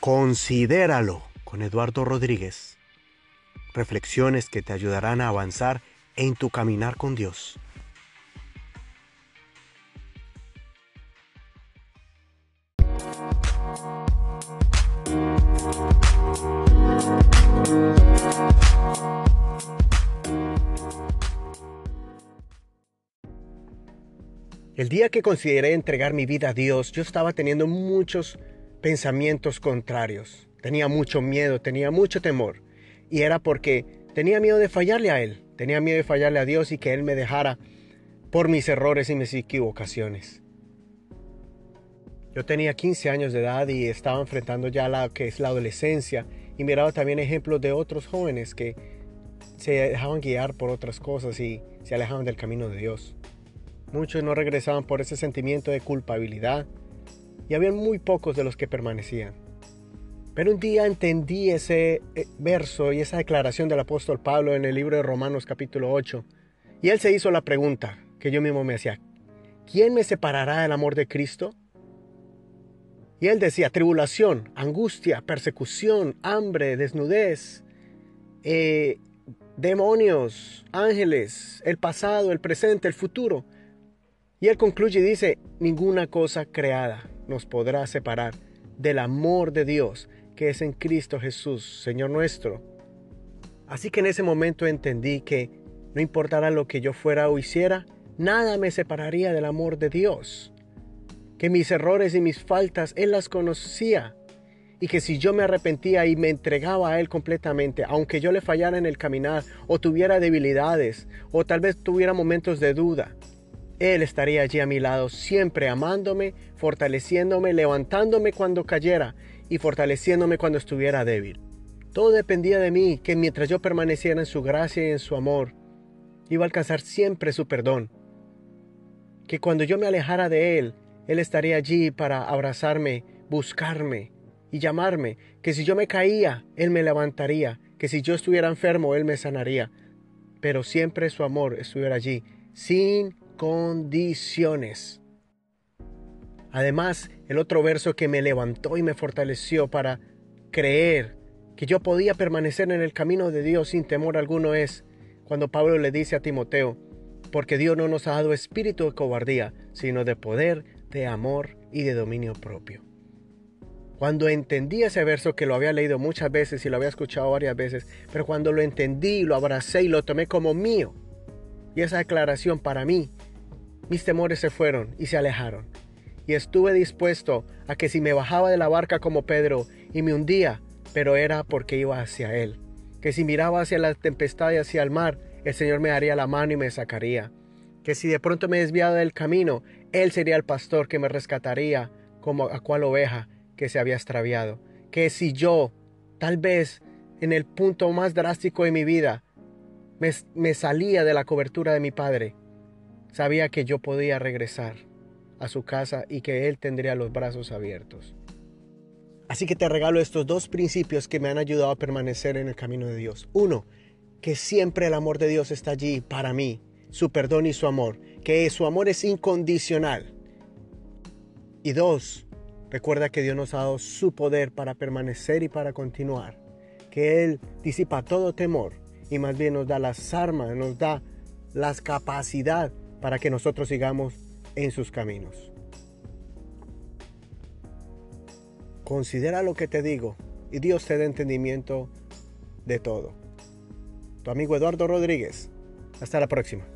Considéralo con Eduardo Rodríguez. Reflexiones que te ayudarán a avanzar en tu caminar con Dios. El día que consideré entregar mi vida a Dios, yo estaba teniendo muchos pensamientos contrarios. Tenía mucho miedo, tenía mucho temor. Y era porque tenía miedo de fallarle a Él, tenía miedo de fallarle a Dios y que Él me dejara por mis errores y mis equivocaciones. Yo tenía 15 años de edad y estaba enfrentando ya la que es la adolescencia y miraba también ejemplos de otros jóvenes que se dejaban guiar por otras cosas y se alejaban del camino de Dios. Muchos no regresaban por ese sentimiento de culpabilidad y había muy pocos de los que permanecían. Pero un día entendí ese eh, verso y esa declaración del apóstol Pablo en el libro de Romanos capítulo 8. Y él se hizo la pregunta que yo mismo me hacía, ¿quién me separará del amor de Cristo? Y él decía, tribulación, angustia, persecución, hambre, desnudez, eh, demonios, ángeles, el pasado, el presente, el futuro. Y él concluye y dice, ninguna cosa creada nos podrá separar del amor de Dios que es en Cristo Jesús, Señor nuestro. Así que en ese momento entendí que no importara lo que yo fuera o hiciera, nada me separaría del amor de Dios. Que mis errores y mis faltas Él las conocía. Y que si yo me arrepentía y me entregaba a Él completamente, aunque yo le fallara en el caminar, o tuviera debilidades, o tal vez tuviera momentos de duda, él estaría allí a mi lado, siempre amándome, fortaleciéndome, levantándome cuando cayera y fortaleciéndome cuando estuviera débil. Todo dependía de mí, que mientras yo permaneciera en su gracia y en su amor, iba a alcanzar siempre su perdón. Que cuando yo me alejara de Él, Él estaría allí para abrazarme, buscarme y llamarme. Que si yo me caía, Él me levantaría. Que si yo estuviera enfermo, Él me sanaría. Pero siempre su amor estuviera allí, sin condiciones. Además, el otro verso que me levantó y me fortaleció para creer que yo podía permanecer en el camino de Dios sin temor alguno es cuando Pablo le dice a Timoteo, porque Dios no nos ha dado espíritu de cobardía, sino de poder, de amor y de dominio propio. Cuando entendí ese verso que lo había leído muchas veces y lo había escuchado varias veces, pero cuando lo entendí, lo abracé y lo tomé como mío, y esa declaración para mí mis temores se fueron y se alejaron. Y estuve dispuesto a que si me bajaba de la barca como Pedro y me hundía, pero era porque iba hacia Él. Que si miraba hacia la tempestad y hacia el mar, el Señor me daría la mano y me sacaría. Que si de pronto me desviaba del camino, Él sería el pastor que me rescataría como a cual oveja que se había extraviado. Que si yo, tal vez en el punto más drástico de mi vida, me, me salía de la cobertura de mi Padre, Sabía que yo podía regresar a su casa y que Él tendría los brazos abiertos. Así que te regalo estos dos principios que me han ayudado a permanecer en el camino de Dios. Uno, que siempre el amor de Dios está allí para mí, su perdón y su amor, que su amor es incondicional. Y dos, recuerda que Dios nos ha dado su poder para permanecer y para continuar, que Él disipa todo temor y más bien nos da las armas, nos da las capacidad para que nosotros sigamos en sus caminos. Considera lo que te digo y Dios te dé entendimiento de todo. Tu amigo Eduardo Rodríguez. Hasta la próxima.